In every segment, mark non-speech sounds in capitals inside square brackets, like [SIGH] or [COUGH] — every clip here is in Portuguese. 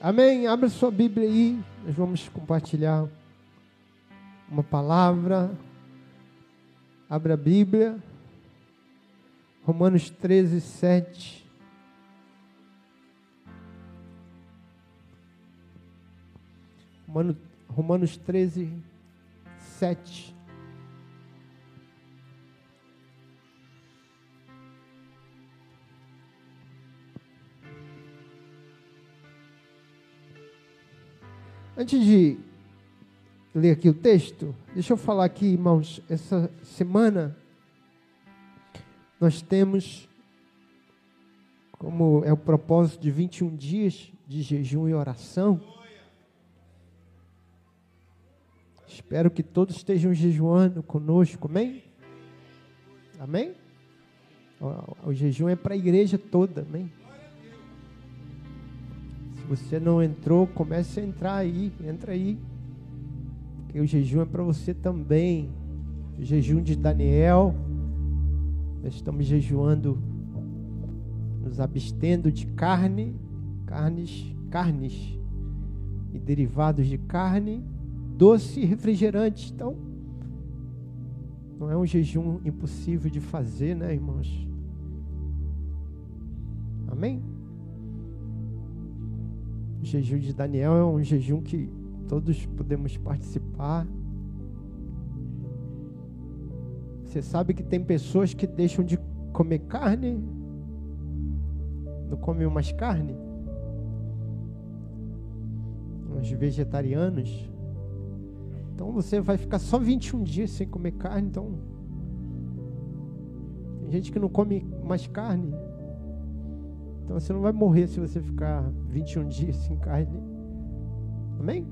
Amém? Abra sua Bíblia aí. Nós vamos compartilhar uma palavra. Abra a Bíblia. Romanos 13, 7. Romanos, Romanos 13, 7. Antes de ler aqui o texto, deixa eu falar aqui, irmãos, essa semana nós temos, como é o propósito de 21 dias de jejum e oração. Espero que todos estejam jejuando conosco, amém? Amém? O, o jejum é para a igreja toda, amém? Você não entrou, comece a entrar aí, entra aí. Porque o jejum é para você também. O jejum de Daniel. Nós estamos jejuando, nos abstendo de carne, carnes, carnes e derivados de carne, doce e refrigerante. Então, não é um jejum impossível de fazer, né, irmãos? Amém? O jejum de Daniel é um jejum que todos podemos participar. Você sabe que tem pessoas que deixam de comer carne, não comem mais carne. Os vegetarianos. Então você vai ficar só 21 dias sem comer carne. Então, tem gente que não come mais carne. Então você não vai morrer se você ficar 21 dias sem carne. Amém?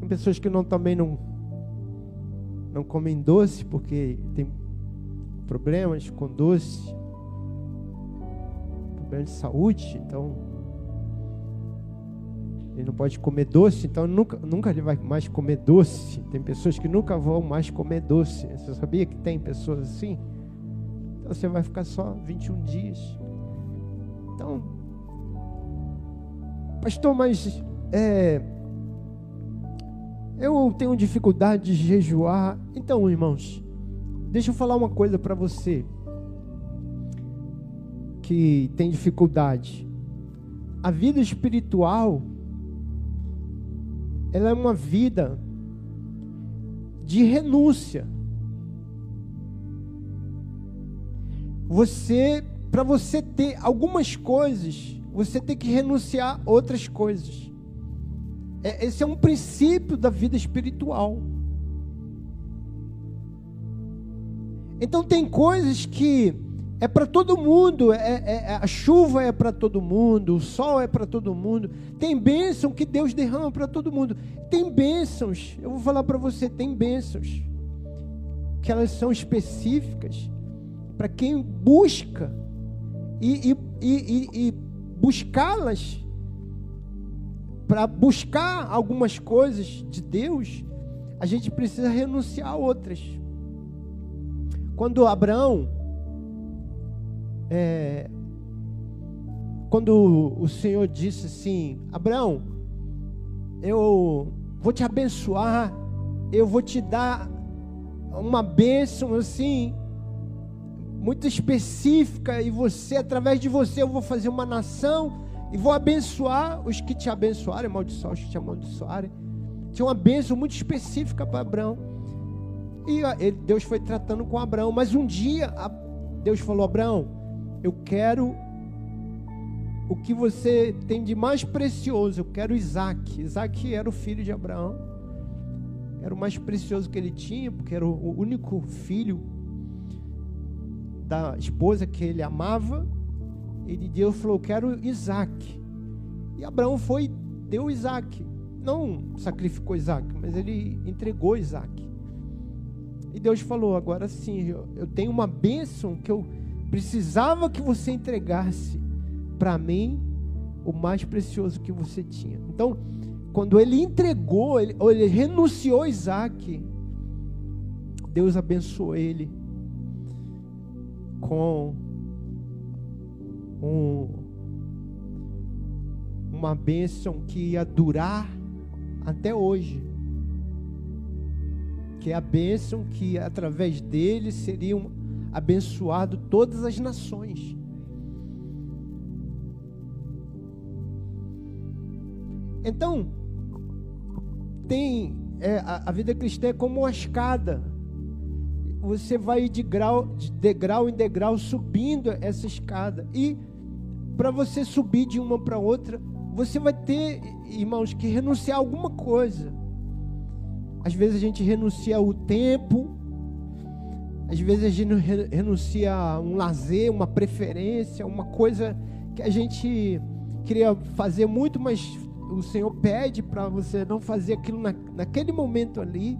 Tem pessoas que não também não não comem doce porque tem problemas com doce, problemas de saúde, então ele não pode comer doce, então nunca, nunca ele vai mais comer doce. Tem pessoas que nunca vão mais comer doce. Você sabia que tem pessoas assim? Então você vai ficar só 21 dias. Então, pastor, mas é, eu tenho dificuldade de jejuar. Então, irmãos, deixa eu falar uma coisa para você que tem dificuldade. A vida espiritual, ela é uma vida de renúncia. Você para você ter algumas coisas, você tem que renunciar outras coisas. É, esse é um princípio da vida espiritual. Então tem coisas que é para todo mundo, é, é, é, a chuva é para todo mundo, o sol é para todo mundo. Tem bênção que Deus derrama para todo mundo. Tem bênçãos, eu vou falar para você, tem bênçãos que elas são específicas para quem busca e, e, e, e buscá-las, para buscar algumas coisas de Deus, a gente precisa renunciar a outras. Quando Abraão, é, quando o Senhor disse assim: Abraão, eu vou te abençoar, eu vou te dar uma bênção assim, muito específica e você, através de você, eu vou fazer uma nação e vou abençoar os que te abençoarem, amaldiçoar os que te amaldiçoarem. Tinha uma bênção muito específica para Abraão. E Deus foi tratando com Abraão, mas um dia Deus falou: Abraão, eu quero o que você tem de mais precioso, eu quero Isaac. Isaac era o filho de Abraão, era o mais precioso que ele tinha, porque era o único filho da esposa que ele amava, ele Deus falou: Quero Isaac. E Abraão foi, deu Isaac. Não sacrificou Isaac, mas ele entregou Isaac. E Deus falou: Agora sim, eu tenho uma bênção que eu precisava que você entregasse para mim o mais precioso que você tinha. Então, quando ele entregou, ele, ele renunciou a Isaac, Deus abençoou ele com um, uma bênção que ia durar até hoje. Que é a bênção que através dele seriam abençoado todas as nações. Então, tem é, a, a, vida cristã é como uma escada. Você vai de, grau, de degrau em degrau subindo essa escada. E para você subir de uma para outra, você vai ter, irmãos, que renunciar a alguma coisa. Às vezes a gente renuncia ao tempo, às vezes a gente renuncia a um lazer, uma preferência, uma coisa que a gente queria fazer muito, mas o Senhor pede para você não fazer aquilo na, naquele momento ali,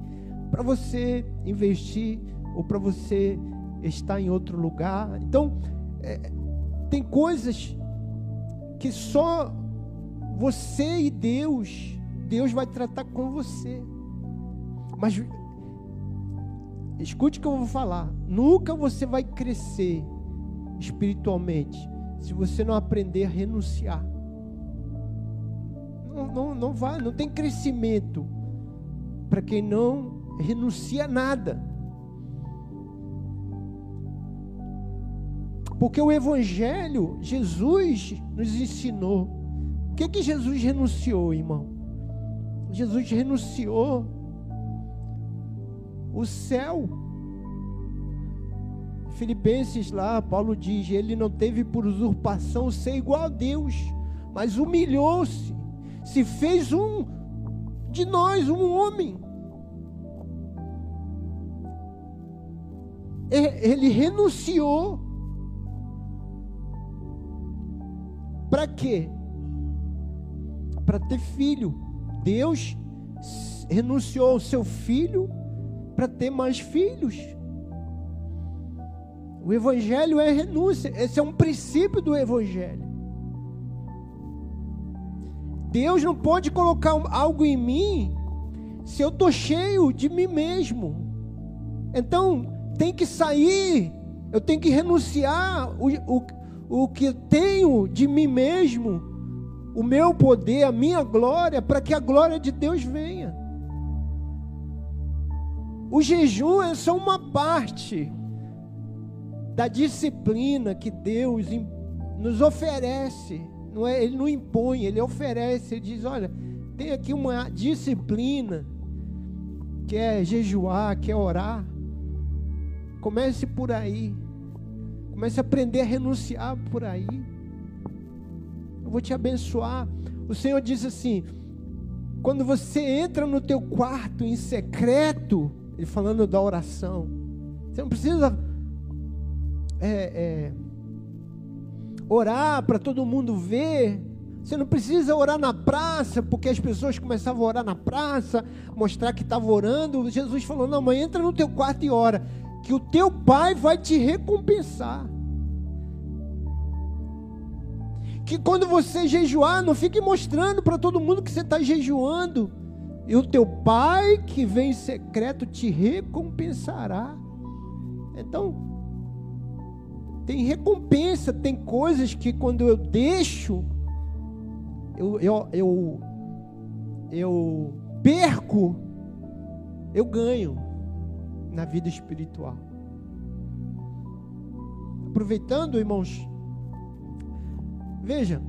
para você investir ou para você estar em outro lugar. Então, é, tem coisas que só você e Deus, Deus vai tratar com você. Mas escute o que eu vou falar. Nunca você vai crescer espiritualmente se você não aprender a renunciar. Não, não, não vai, não tem crescimento para quem não renuncia a nada. Porque o Evangelho, Jesus nos ensinou. O que, que Jesus renunciou, irmão? Jesus renunciou o céu. Filipenses lá, Paulo diz: Ele não teve por usurpação ser igual a Deus, mas humilhou-se se fez um de nós, um homem. Ele renunciou. Para quê? Para ter filho. Deus renunciou ao seu filho para ter mais filhos. O Evangelho é renúncia. Esse é um princípio do Evangelho. Deus não pode colocar algo em mim se eu estou cheio de mim mesmo. Então, tem que sair, eu tenho que renunciar o, o, o que tenho de mim mesmo, o meu poder, a minha glória, para que a glória de Deus venha. O jejum é só uma parte da disciplina que Deus nos oferece não é, ele não impõe, ele oferece, ele diz: olha, tem aqui uma disciplina, que é jejuar, que é orar. Comece por aí. Comece a aprender a renunciar por aí. Eu vou te abençoar. O Senhor diz assim: quando você entra no teu quarto em secreto, ele falando da oração, você não precisa é, é, orar para todo mundo ver. Você não precisa orar na praça, porque as pessoas começavam a orar na praça, mostrar que estavam orando. Jesus falou: Não, mãe, entra no teu quarto e ora, que o teu pai vai te recompensar. Que quando você jejuar, não fique mostrando para todo mundo que você está jejuando. E o teu pai que vem em secreto te recompensará. Então, tem recompensa, tem coisas que quando eu deixo, eu, eu, eu, eu perco, eu ganho na vida espiritual. Aproveitando, irmãos, veja,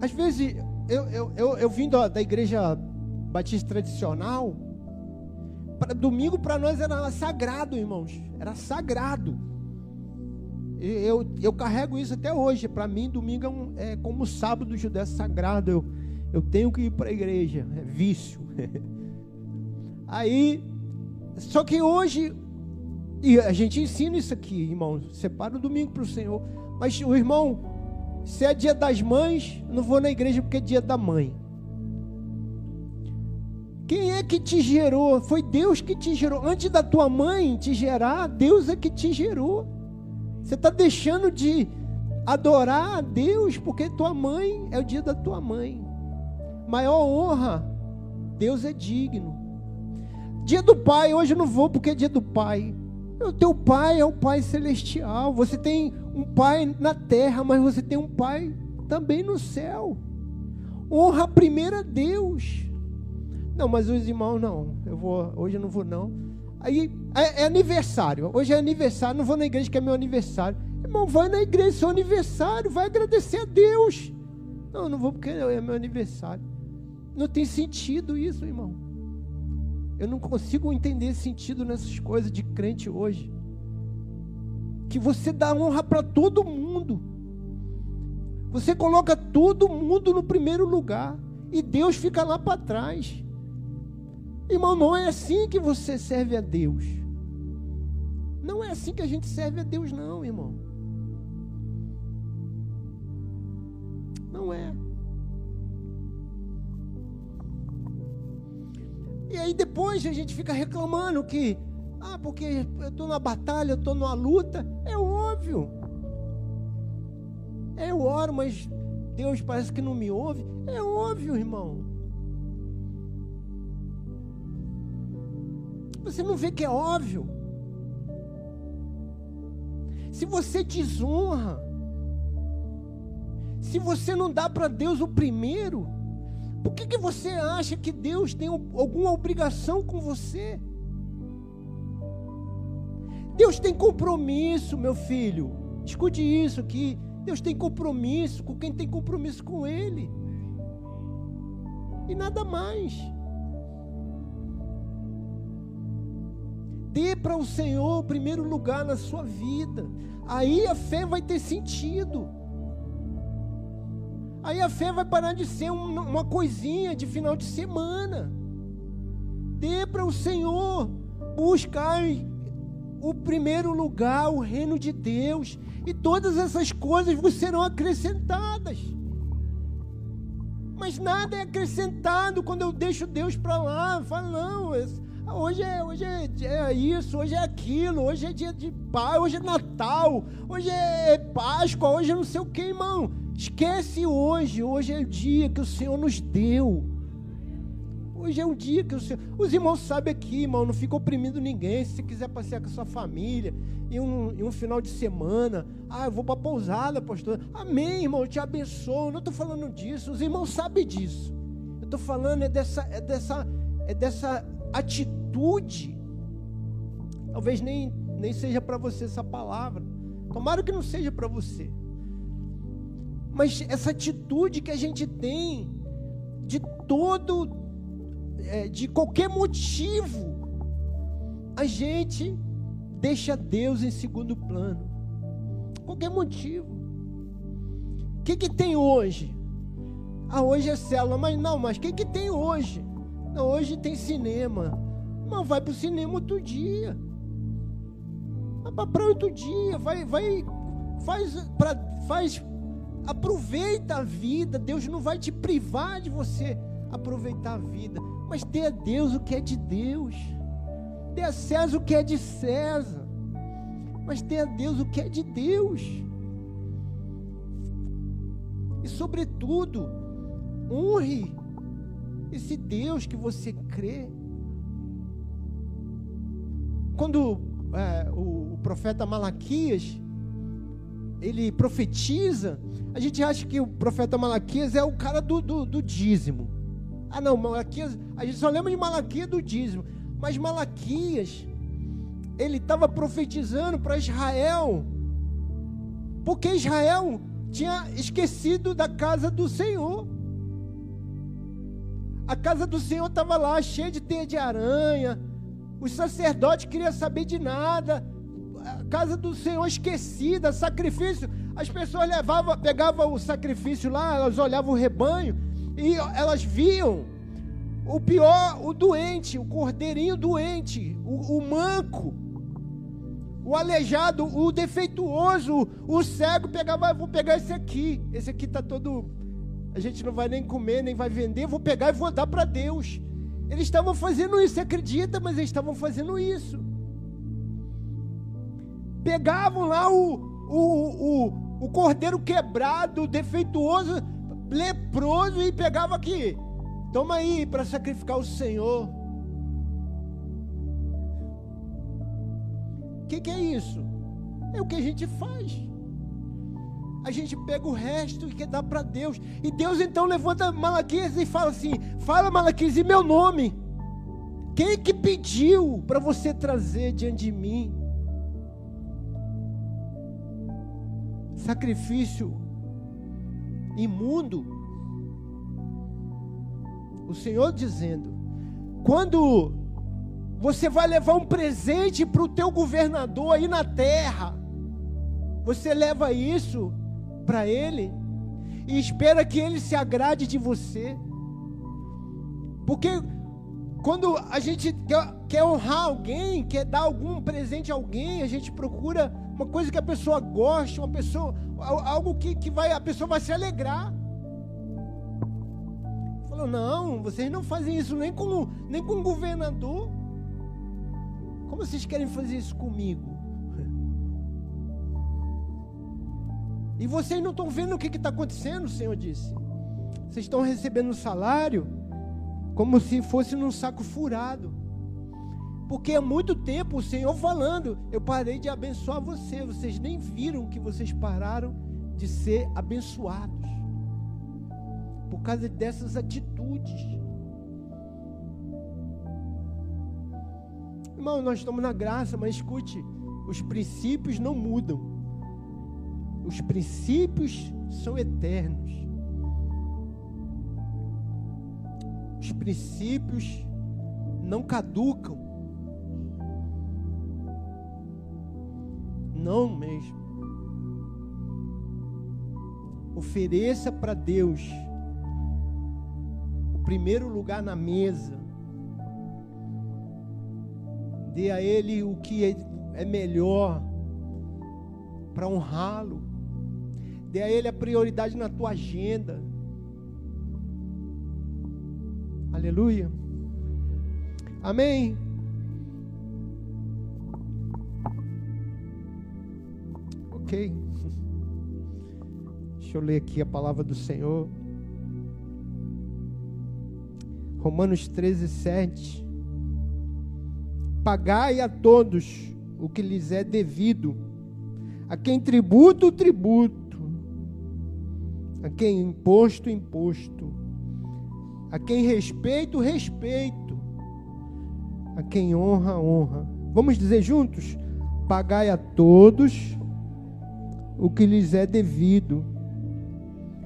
às vezes eu, eu, eu, eu vim da, da igreja batista tradicional, pra, domingo para nós era sagrado, irmãos. Era sagrado. Eu, eu carrego isso até hoje. Para mim, domingo é, um, é como sábado judeu é sagrado. Eu, eu tenho que ir para a igreja. É vício. [LAUGHS] Aí, só que hoje, e a gente ensina isso aqui, irmão. Separa o domingo para o Senhor. Mas o irmão, se é dia das mães, não vou na igreja porque é dia da mãe. Quem é que te gerou? Foi Deus que te gerou. Antes da tua mãe te gerar, Deus é que te gerou. Você está deixando de adorar a Deus porque tua mãe é o dia da tua mãe. Maior honra, Deus é digno. Dia do pai, hoje eu não vou porque é dia do pai. O teu pai é o pai celestial. Você tem um pai na terra, mas você tem um pai também no céu. Honra primeiro a Deus. Não, mas os irmãos não. Eu vou, hoje eu não vou não. Aí é, é aniversário. Hoje é aniversário, não vou na igreja que é meu aniversário. Irmão, vai na igreja, seu aniversário, vai agradecer a Deus. Não, não vou porque é meu aniversário. Não tem sentido isso, irmão. Eu não consigo entender sentido nessas coisas de crente hoje. Que você dá honra para todo mundo. Você coloca todo mundo no primeiro lugar. E Deus fica lá para trás. Irmão, não é assim que você serve a Deus. Não é assim que a gente serve a Deus, não, irmão. Não é. E aí depois a gente fica reclamando que, ah, porque eu estou na batalha, eu estou numa luta. É óbvio. É, eu oro, mas Deus parece que não me ouve. É óbvio, irmão. Você não vê que é óbvio? Se você desonra, se você não dá para Deus o primeiro, por que, que você acha que Deus tem alguma obrigação com você? Deus tem compromisso, meu filho. Escute isso aqui. Deus tem compromisso com quem tem compromisso com Ele. E nada mais. Dê para o Senhor o primeiro lugar na sua vida. Aí a fé vai ter sentido. Aí a fé vai parar de ser uma coisinha de final de semana. Dê para o Senhor buscar o primeiro lugar, o reino de Deus, e todas essas coisas vos serão acrescentadas. Mas nada é acrescentado quando eu deixo Deus para lá. Falo, não, hoje, é, hoje é, é, isso, hoje é aquilo, hoje é dia de paz, hoje é Natal, hoje é Páscoa, hoje é não sei o que, irmão. Esquece hoje, hoje é o dia que o Senhor nos deu. Hoje é um dia que o Senhor. Os irmãos sabem aqui, irmão, não fica oprimindo ninguém. Se você quiser passear com a sua família, em um, em um final de semana, ah, eu vou para a pousada, pastor. Amém, irmão, eu te abençoo. Não estou falando disso, os irmãos sabem disso. Eu estou falando é dessa, é dessa, é dessa atitude. Talvez nem, nem seja para você essa palavra. Tomara que não seja para você. Mas essa atitude que a gente tem de todo, é, de qualquer motivo, a gente deixa Deus em segundo plano. Qualquer motivo. O que, que tem hoje? Ah, hoje é célula, mas não, mas o que, que tem hoje? Não, hoje tem cinema. Não, vai para o cinema outro dia. Vai para praia outro dia. Vai, vai, faz, pra, faz Aproveita a vida. Deus não vai te privar de você aproveitar a vida. Mas dê a Deus o que é de Deus. Dê a César o que é de César. Mas dê a Deus o que é de Deus. E, sobretudo, honre esse Deus que você crê. Quando é, o, o profeta Malaquias ele profetiza, a gente acha que o profeta Malaquias é o cara do, do, do dízimo. Ah, não, Malaquias, a gente só lembra de Malaquias do dízimo. Mas Malaquias, ele estava profetizando para Israel, porque Israel tinha esquecido da casa do Senhor. A casa do Senhor estava lá, cheia de teia de aranha. Os sacerdotes queriam saber de nada casa do Senhor esquecida, sacrifício. As pessoas levavam, pegavam o sacrifício lá, elas olhavam o rebanho e elas viam o pior, o doente, o cordeirinho doente, o, o manco, o aleijado, o defeituoso, o cego, pegava, ah, vou pegar esse aqui. Esse aqui está todo. A gente não vai nem comer, nem vai vender, vou pegar e vou dar para Deus. Eles estavam fazendo isso, você acredita, mas eles estavam fazendo isso pegavam lá o, o, o, o cordeiro quebrado, defeituoso, leproso e pegava aqui. Toma aí para sacrificar o Senhor. que, que é isso? É o que a gente faz. A gente pega o resto e quer dar para Deus. E Deus então levanta Malaquias e fala assim: Fala, Malaquias, em meu nome. Quem que pediu para você trazer diante de mim sacrifício imundo? O Senhor dizendo: quando você vai levar um presente para o teu governador aí na terra, você leva isso para ele e espera que ele se agrade de você. Porque quando a gente quer, honrar alguém, quer dar algum presente a alguém, a gente procura uma coisa que a pessoa goste, uma pessoa, algo que, que vai, a pessoa vai se alegrar. Falou, não, vocês não fazem isso nem com, nem com o governador. Como vocês querem fazer isso comigo? E vocês não estão vendo o que está acontecendo, o Senhor disse. Vocês estão recebendo salário como se fosse num saco furado. Porque há muito tempo o Senhor falando, eu parei de abençoar você, vocês nem viram que vocês pararam de ser abençoados. Por causa dessas atitudes. Irmão, nós estamos na graça, mas escute, os princípios não mudam. Os princípios são eternos. Os princípios não caducam. Não mesmo. Ofereça para Deus o primeiro lugar na mesa. Dê a Ele o que é, é melhor para honrá-lo. Dê a Ele a prioridade na tua agenda. Aleluia. Amém. Ok. Deixa eu ler aqui a palavra do Senhor. Romanos 13, 7. Pagai a todos o que lhes é devido, a quem tributo, tributo, a quem imposto, imposto a quem respeito, respeito. A quem honra, honra. Vamos dizer juntos? Pagai a todos o que lhes é devido.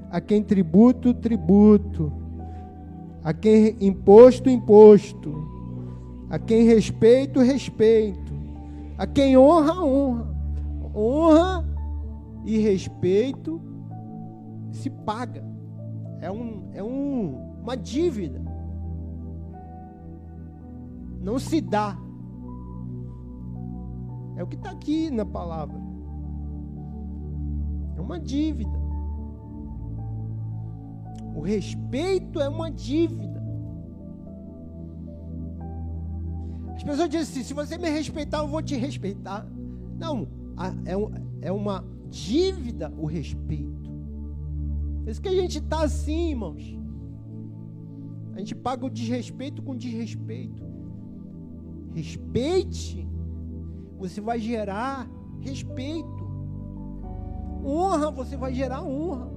A quem tributo, tributo. A quem imposto, imposto. A quem respeito, respeito. A quem honra, honra. Honra e respeito se paga. É um, é um uma dívida. Não se dá. É o que está aqui na palavra. Uma dívida. O respeito é uma dívida. As pessoas dizem assim: se você me respeitar, eu vou te respeitar. Não, é, é uma dívida o respeito. Por isso que a gente está assim, irmãos. A gente paga o desrespeito com desrespeito. Respeite, você vai gerar respeito. Honra, você vai gerar honra.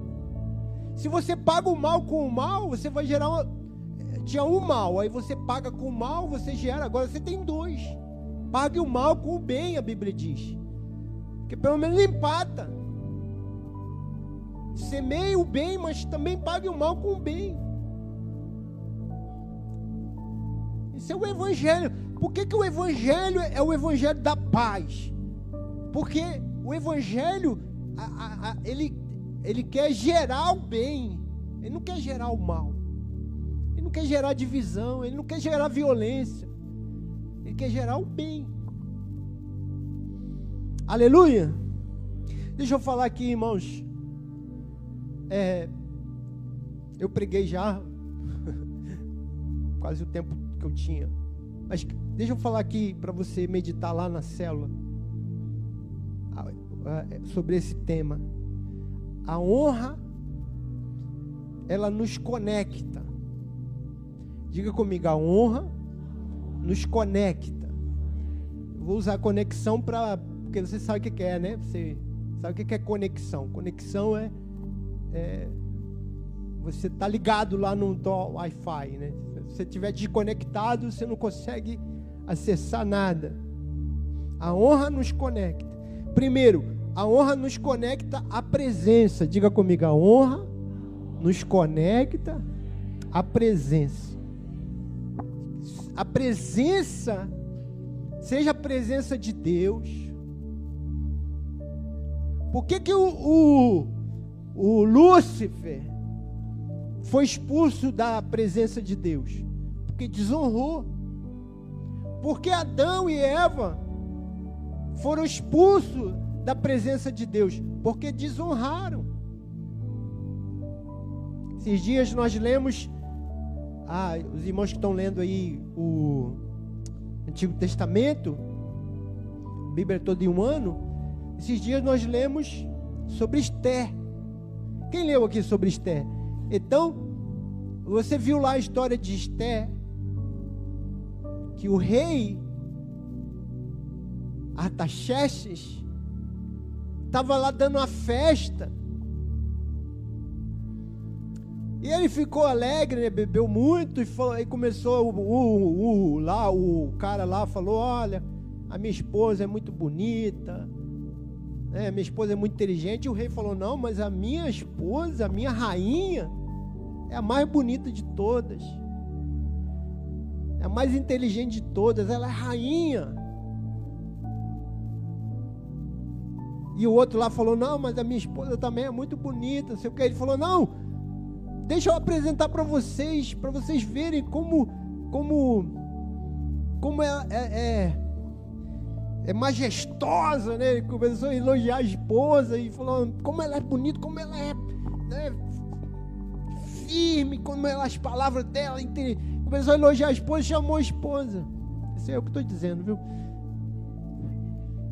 Se você paga o mal com o mal, você vai gerar. Uma... Tinha um mal, aí você paga com o mal, você gera. Agora você tem dois. Pague o mal com o bem, a Bíblia diz. Que pelo menos empata. Semeie o bem, mas também pague o mal com o bem. Isso é o Evangelho. Por que, que o Evangelho é o Evangelho da paz? Porque o Evangelho, a, a, ele, ele quer gerar o bem, ele não quer gerar o mal, ele não quer gerar divisão, ele não quer gerar violência, ele quer gerar o bem. Aleluia! Deixa eu falar aqui, irmãos. É, eu preguei já [LAUGHS] quase o tempo que eu tinha. Mas deixa eu falar aqui para você meditar lá na célula é, sobre esse tema. A honra, ela nos conecta. Diga comigo, a honra nos conecta. vou usar conexão para. Porque você sabe o que é, né? Você sabe o que é conexão? Conexão é. é você está ligado lá no Wi-Fi, né? Se você estiver desconectado, você não consegue acessar nada. A honra nos conecta. Primeiro, a honra nos conecta à presença. Diga comigo, a honra nos conecta à presença. A presença, seja a presença de Deus. Por que, que o, o, o Lúcifer foi expulso da presença de Deus? Porque desonrou. Porque Adão e Eva foram expulsos da presença de Deus? Porque desonraram. Esses dias nós lemos, ah, os irmãos que estão lendo aí o Antigo Testamento, Bíblia todo em um ano, esses dias nós lemos sobre Esther. Quem leu aqui sobre Esther? Então, você viu lá a história de Esther, que o rei Artaxerxes estava lá dando uma festa. E ele ficou alegre, né? bebeu muito e, falou, e começou o, o, o, lá o cara lá falou, olha, a minha esposa é muito bonita, né? minha esposa é muito inteligente. E o rei falou, não, mas a minha esposa, a minha rainha, é a mais bonita de todas, é a mais inteligente de todas, ela é rainha. E o outro lá falou: Não, mas a minha esposa também é muito bonita. Sei o que. Ele falou: Não, deixa eu apresentar para vocês, para vocês verem como, como, como é, é, é, é, majestosa, né? Ele começou a elogiar a esposa e falou: Como ela é bonita, como ela é né, firme, como ela, as palavras dela. Começou a elogiar a esposa chamou a esposa. Isso é o que estou dizendo, viu?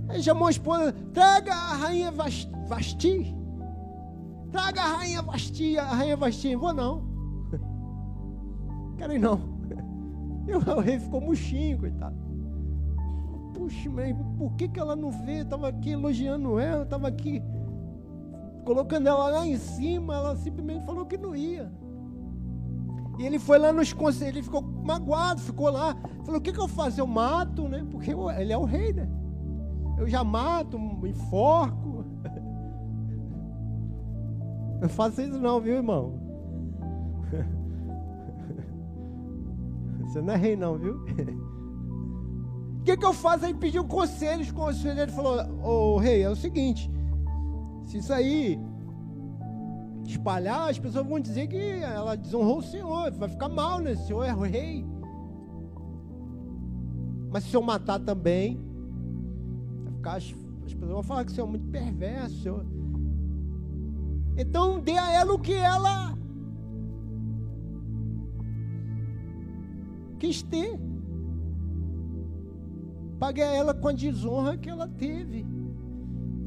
Aí chamou a esposa, traga a rainha Vasti. Traga a rainha Vasti, a rainha Vasti. Vou não. [LAUGHS] Quero ir não. [LAUGHS] E o rei ficou murchinho, coitado. Puxa, mas por que, que ela não veio? Estava aqui elogiando ela, estava aqui colocando ela lá em cima. Ela simplesmente falou que não ia. E ele foi lá nos conselhos, ele ficou magoado, ficou lá. Falou: o que, que eu faço? Eu mato, né? Porque ele é o rei, né? Eu já mato, enforco. [LAUGHS] Não faça isso não, viu, irmão? [LAUGHS] Você não é rei não, viu? O que, que eu faço? Aí pediu conselhos, conselho. Ele falou, ô oh, rei, é o seguinte, se isso aí espalhar, as pessoas vão dizer que ela desonrou o Senhor, vai ficar mal, né? O Senhor é o rei. Mas se eu matar também, as, as pessoas vão falar que você é muito perverso. Então dê a ela o que ela quis ter. Pague a ela com a desonra que ela teve.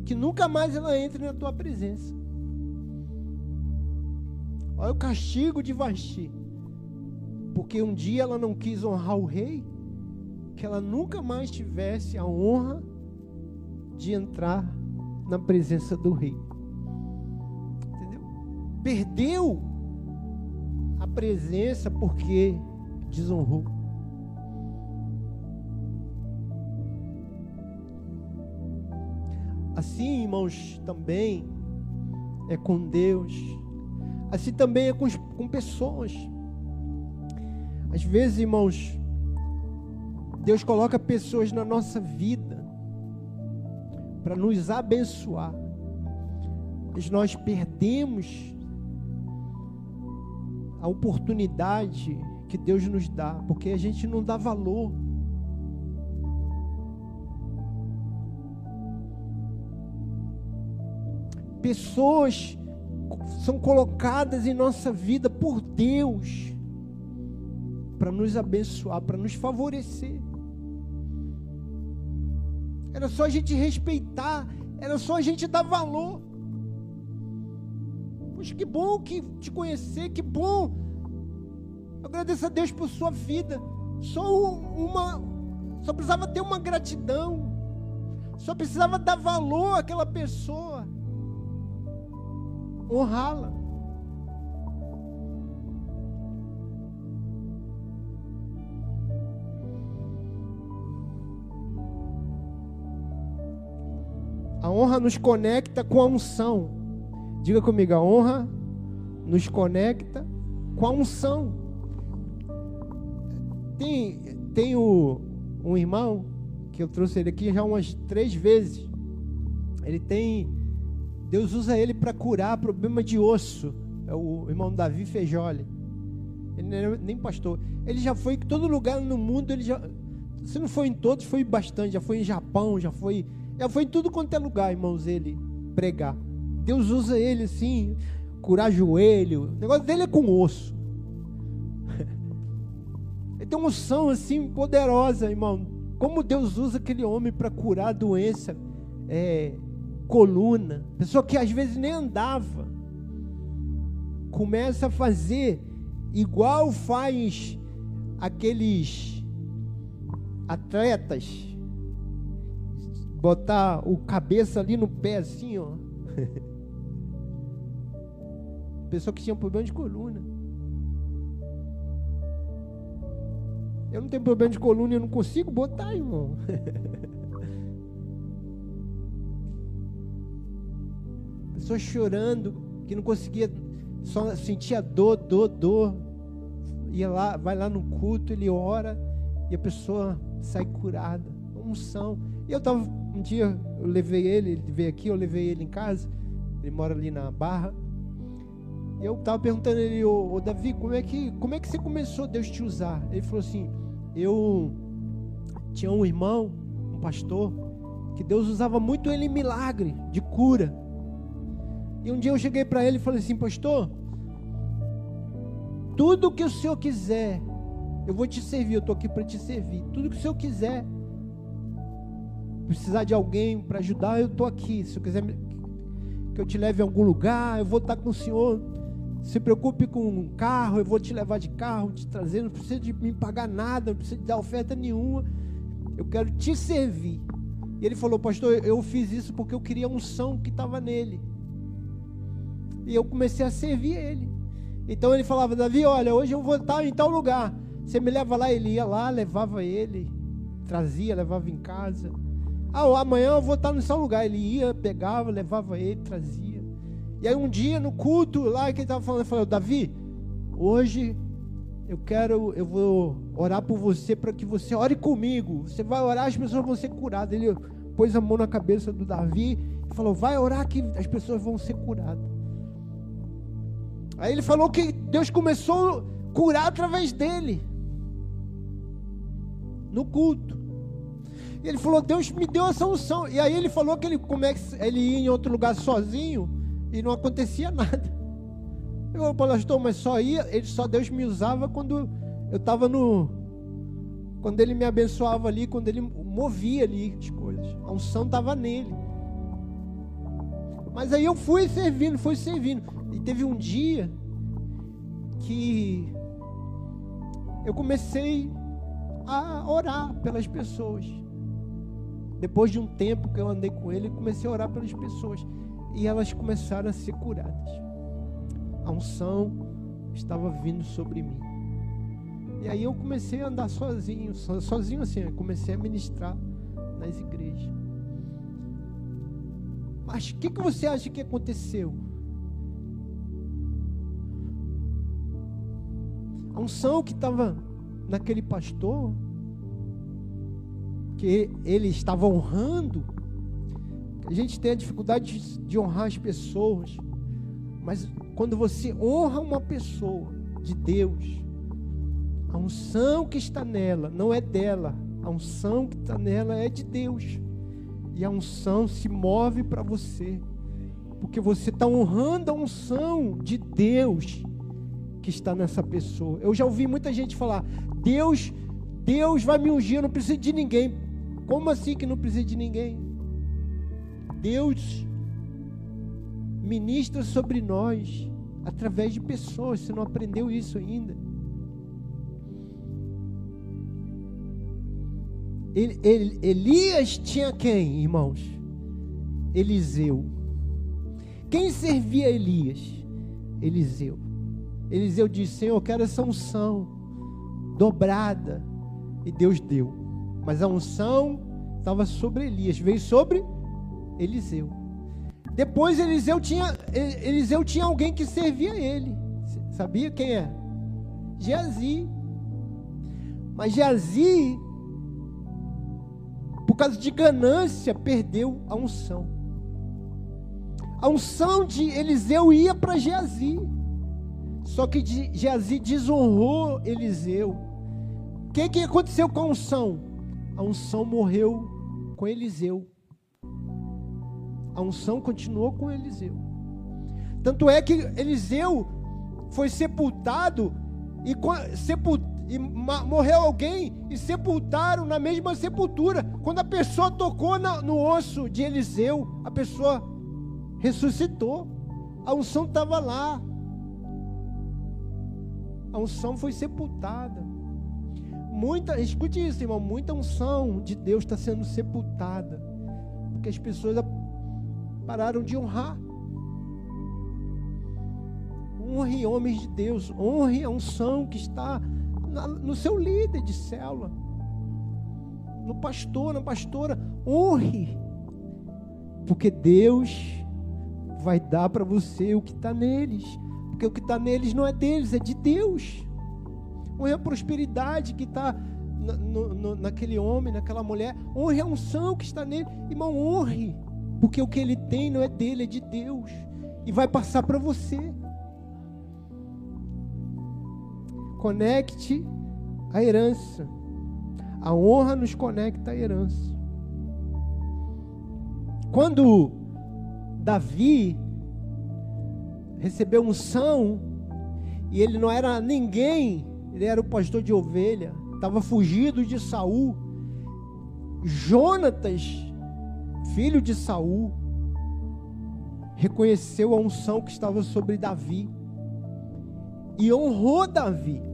Que nunca mais ela entre na tua presença. Olha o castigo de Vasti. Porque um dia ela não quis honrar o rei, que ela nunca mais tivesse a honra de entrar na presença do rei. Entendeu? Perdeu a presença porque desonrou. Assim, irmãos, também é com Deus. Assim também é com, com pessoas. Às vezes, irmãos, Deus coloca pessoas na nossa vida para nos abençoar. Mas nós perdemos a oportunidade que Deus nos dá, porque a gente não dá valor. Pessoas são colocadas em nossa vida por Deus para nos abençoar, para nos favorecer. Era só a gente respeitar, era só a gente dar valor. Poxa, que bom que te conhecer, que bom. Eu agradeço a Deus por sua vida. Só uma, Só precisava ter uma gratidão. Só precisava dar valor àquela pessoa. Honrá-la. A honra nos conecta com a unção. Diga comigo, a honra nos conecta com a unção. Tem, tem o, um irmão que eu trouxe ele aqui já umas três vezes. Ele tem. Deus usa ele para curar problema de osso. É o irmão Davi Fejoli. Ele nem pastor. Ele já foi em todo lugar no mundo. Ele já. Se não foi em todos, foi bastante. Já foi em Japão, já foi já foi em tudo quanto é lugar, irmãos, ele pregar. Deus usa ele assim, curar joelho. O negócio dele é com osso. [LAUGHS] Ele tem uma unção assim poderosa, irmão. Como Deus usa aquele homem para curar doença, é, coluna, pessoa que às vezes nem andava, começa a fazer igual faz aqueles atletas botar o cabeça ali no pé assim, ó. Pessoa que tinha problema de coluna. Eu não tenho problema de coluna eu não consigo botar, irmão. [LAUGHS] Pessoa chorando, que não conseguia, só sentia dor, dor, dor. Ia lá, vai lá no culto, ele ora e a pessoa sai curada. Unção. Eu estava um dia eu levei ele, ele veio aqui, eu levei ele em casa. Ele mora ali na Barra. E eu estava perguntando a ele, ô, ô, Davi, como é, que, como é que você começou Deus te usar? Ele falou assim: eu tinha um irmão, um pastor, que Deus usava muito ele em milagre, de cura. E um dia eu cheguei para ele e falei assim: Pastor, tudo que o Senhor quiser, eu vou te servir, eu estou aqui para te servir. Tudo que o Senhor quiser, precisar de alguém para ajudar, eu estou aqui. Se eu quiser que eu te leve a algum lugar, eu vou estar com o Senhor. Se preocupe com um carro, eu vou te levar de carro, te trazer. Não precisa de me pagar nada, não precisa de dar oferta nenhuma. Eu quero te servir. E ele falou, pastor, eu fiz isso porque eu queria a unção que estava nele. E eu comecei a servir ele. Então ele falava, Davi, olha, hoje eu vou estar em tal lugar. Você me leva lá, ele ia lá, levava ele, trazia, levava em casa. Ah, amanhã eu vou estar no seu lugar. Ele ia, pegava, levava ele, trazia. E aí um dia no culto lá que ele estava falando, ele falou, Davi, hoje eu quero, eu vou orar por você para que você ore comigo. Você vai orar, as pessoas vão ser curadas. Ele pôs a mão na cabeça do Davi e falou, vai orar que as pessoas vão ser curadas. Aí ele falou que Deus começou a curar através dele. No culto. E ele falou: Deus me deu a solução. E aí ele falou que ele, como é que ele ia em outro lugar sozinho e não acontecia [LAUGHS] nada. Eu falei, pastor, mas só ia, ele só Deus me usava quando eu estava no. Quando ele me abençoava ali, quando ele movia ali as coisas. A unção estava nele. Mas aí eu fui servindo, fui servindo. E teve um dia que eu comecei a orar pelas pessoas. Depois de um tempo que eu andei com ele, comecei a orar pelas pessoas. E elas começaram a ser curadas. A unção estava vindo sobre mim. E aí eu comecei a andar sozinho, sozinho assim, comecei a ministrar nas igrejas. Mas o que, que você acha que aconteceu? A unção que estava naquele pastor que ele estava honrando. A gente tem a dificuldade de, honrar as pessoas, mas quando você honra uma pessoa de Deus, a unção que está nela não é dela, a unção que está nela é de Deus. E a unção se move para você, porque você está honrando a unção de Deus que está nessa pessoa. Eu já ouvi muita gente falar: Deus, Deus vai me ungir, eu não preciso de ninguém. Como assim que não precisa de ninguém? Deus ministra sobre nós através de pessoas. Você não aprendeu isso ainda? Elias tinha quem, irmãos? Eliseu. Quem servia Elias? Eliseu. Eliseu disse: Senhor, eu quero essa unção dobrada. E Deus deu. Mas a unção estava sobre Elias, veio sobre Eliseu. Depois Eliseu tinha, Eliseu tinha alguém que servia ele. Sabia quem é? Geazi. Mas Geazi, por causa de ganância, perdeu a unção. A unção de Eliseu ia para Geazi. Só que Geazi desonrou Eliseu. O que, que aconteceu com a unção? A unção morreu com Eliseu. A unção continuou com Eliseu. Tanto é que Eliseu foi sepultado e, sepult, e morreu alguém e sepultaram na mesma sepultura. Quando a pessoa tocou no osso de Eliseu, a pessoa ressuscitou. A unção estava lá. A unção foi sepultada. Muita, escute isso, irmão. Muita unção de Deus está sendo sepultada. Porque as pessoas pararam de honrar. Honre homens de Deus, honre a unção que está na, no seu líder de célula, no pastor, na pastora, honre, porque Deus vai dar para você o que está neles, porque o que está neles não é deles, é de Deus. Honre a prosperidade que está naquele homem, naquela mulher, honre a unção que está nele, irmão, honre, porque o que ele tem não é dele, é de Deus, e vai passar para você. conecte a herança. A honra nos conecta à herança. Quando Davi recebeu unção, e ele não era ninguém, ele era o pastor de ovelha, estava fugido de Saul. Jonatas, filho de Saul, reconheceu a unção que estava sobre Davi e honrou Davi.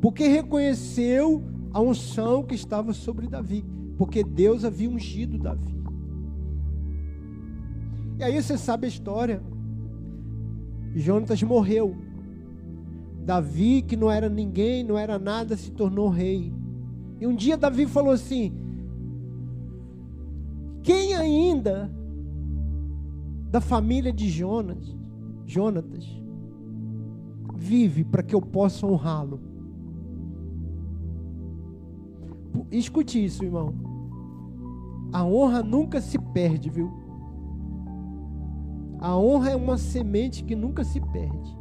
porque reconheceu a unção que estava sobre Davi, porque Deus havia ungido Davi. E aí você sabe a história. Jonatas morreu. Davi, que não era ninguém, não era nada, se tornou rei. E um dia Davi falou assim: Quem ainda da família de Jonas, Jonatas, vive para que eu possa honrá-lo? Escute isso, irmão. A honra nunca se perde, viu? A honra é uma semente que nunca se perde.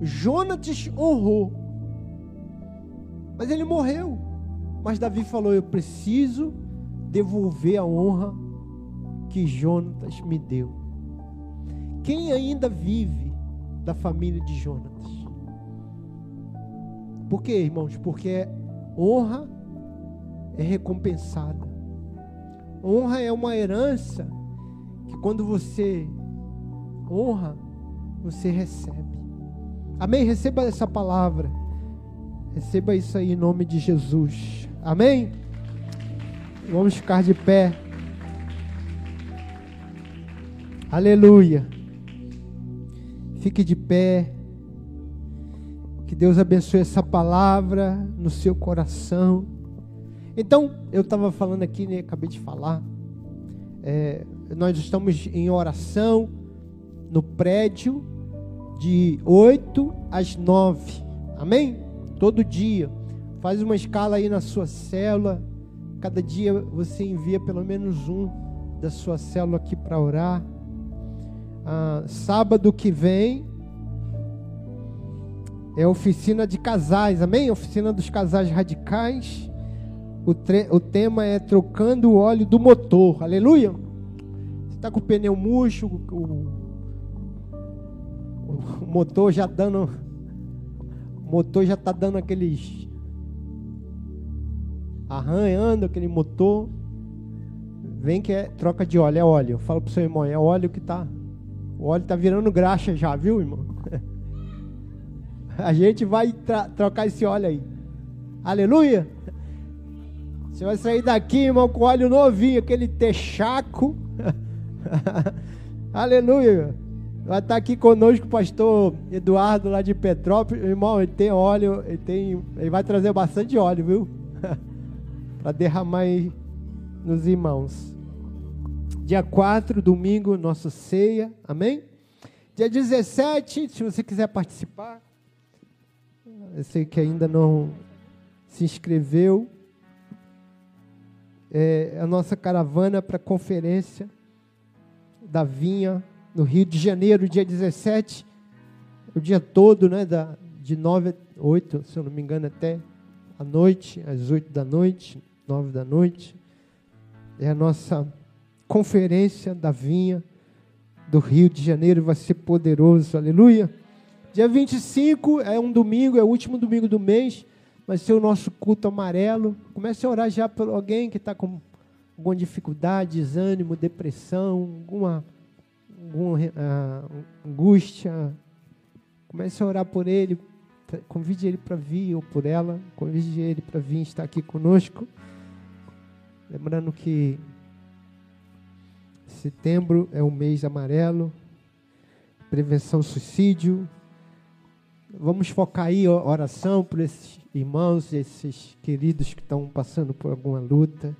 Jonatas honrou, mas ele morreu. Mas Davi falou: Eu preciso devolver a honra que Jonatas me deu. Quem ainda vive da família de Jonatas? Por quê, irmãos? Porque honra é recompensada. Honra é uma herança quando você honra, você recebe. Amém? Receba essa palavra. Receba isso aí em nome de Jesus. Amém? Vamos ficar de pé. Aleluia. Fique de pé. Que Deus abençoe essa palavra no seu coração. Então, eu estava falando aqui, né, acabei de falar. É, nós estamos em oração no prédio de 8 às 9. Amém? Todo dia. Faz uma escala aí na sua célula. Cada dia você envia pelo menos um da sua célula aqui para orar. Ah, sábado que vem é oficina de casais, amém? Oficina dos casais radicais. O, o tema é trocando o óleo do motor, aleluia. Está com o pneu murcho, o, o motor já dando, o motor já está dando aqueles arranhando aquele motor. Vem que é troca de óleo, é óleo. Fala para o seu irmão, é óleo que está. O óleo está virando graxa já, viu, irmão? [LAUGHS] A gente vai trocar esse óleo aí. Aleluia. Você vai sair daqui, irmão, com óleo novinho, aquele texaco. [LAUGHS] Aleluia. Vai estar aqui conosco o pastor Eduardo lá de Petrópolis. Irmão, ele tem óleo, ele, tem, ele vai trazer bastante óleo, viu? [LAUGHS] Para derramar aí nos irmãos. Dia 4, domingo, nossa ceia. Amém? Dia 17, se você quiser participar. Eu sei que ainda não se inscreveu. É a nossa caravana para conferência da vinha no Rio de Janeiro, dia 17, o dia todo, né, da, de 9 a 8, se eu não me engano, até a noite, às 8 da noite, 9 da noite. É a nossa conferência da vinha do Rio de Janeiro, vai ser poderoso, aleluia. Dia 25 é um domingo, é o último domingo do mês, vai ser o nosso culto amarelo. Comece a orar já por alguém que está com alguma dificuldade, desânimo, depressão, alguma, alguma uh, angústia. Comece a orar por ele, convide ele para vir, ou por ela, convide ele para vir estar aqui conosco. Lembrando que setembro é o mês amarelo, prevenção suicídio. Vamos focar aí oração por esses irmãos, esses queridos que estão passando por alguma luta.